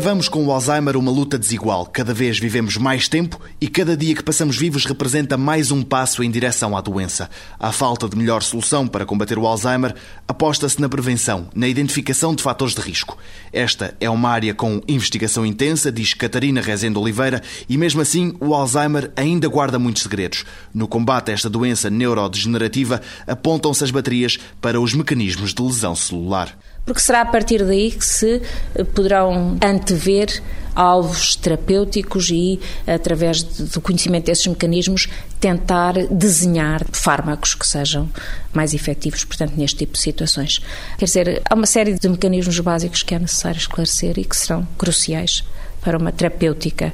Travamos com o Alzheimer uma luta desigual. Cada vez vivemos mais tempo e cada dia que passamos vivos representa mais um passo em direção à doença. À falta de melhor solução para combater o Alzheimer, aposta-se na prevenção, na identificação de fatores de risco. Esta é uma área com investigação intensa, diz Catarina Rezende Oliveira, e mesmo assim o Alzheimer ainda guarda muitos segredos. No combate a esta doença neurodegenerativa, apontam-se as baterias para os mecanismos de lesão celular porque será a partir daí que se eh, poderão antever alvos terapêuticos e, através do conhecimento desses mecanismos, tentar desenhar fármacos que sejam mais efetivos, portanto, neste tipo de situações. Quer dizer, há uma série de mecanismos básicos que é necessário esclarecer e que serão cruciais para uma terapêutica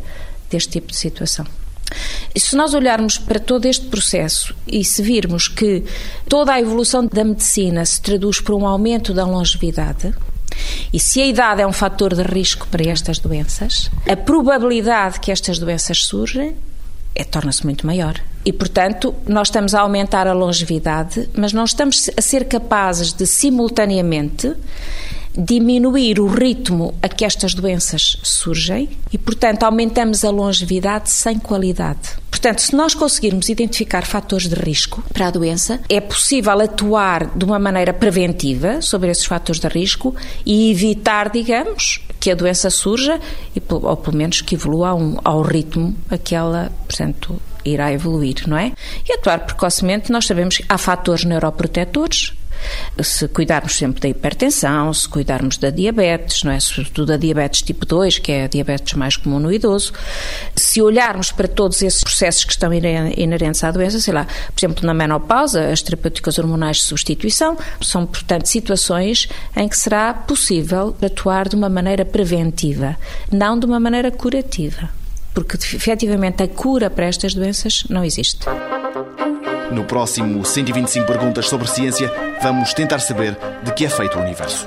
deste tipo de situação. Se nós olharmos para todo este processo e se virmos que toda a evolução da medicina se traduz por um aumento da longevidade, e se a idade é um fator de risco para estas doenças, a probabilidade que estas doenças surgem é, torna-se muito maior. E, portanto, nós estamos a aumentar a longevidade, mas não estamos a ser capazes de, simultaneamente, diminuir o ritmo a que estas doenças surgem e, portanto, aumentamos a longevidade sem qualidade. Portanto, se nós conseguirmos identificar fatores de risco para a doença, é possível atuar de uma maneira preventiva sobre esses fatores de risco e evitar, digamos, que a doença surja ou pelo menos que evolua ao ritmo a que ela, portanto, irá evoluir, não é? E atuar precocemente, nós sabemos que há fatores neuroprotetores se cuidarmos sempre da hipertensão, se cuidarmos da diabetes, não é? Sobretudo da diabetes tipo 2, que é a diabetes mais comum no idoso, se olharmos para todos esses processos que estão inerentes à doença, sei lá, por exemplo, na menopausa, as terapêuticas hormonais de substituição, são, portanto, situações em que será possível atuar de uma maneira preventiva, não de uma maneira curativa. Porque, efetivamente, a cura para estas doenças não existe. No próximo 125 Perguntas sobre Ciência, vamos tentar saber de que é feito o universo.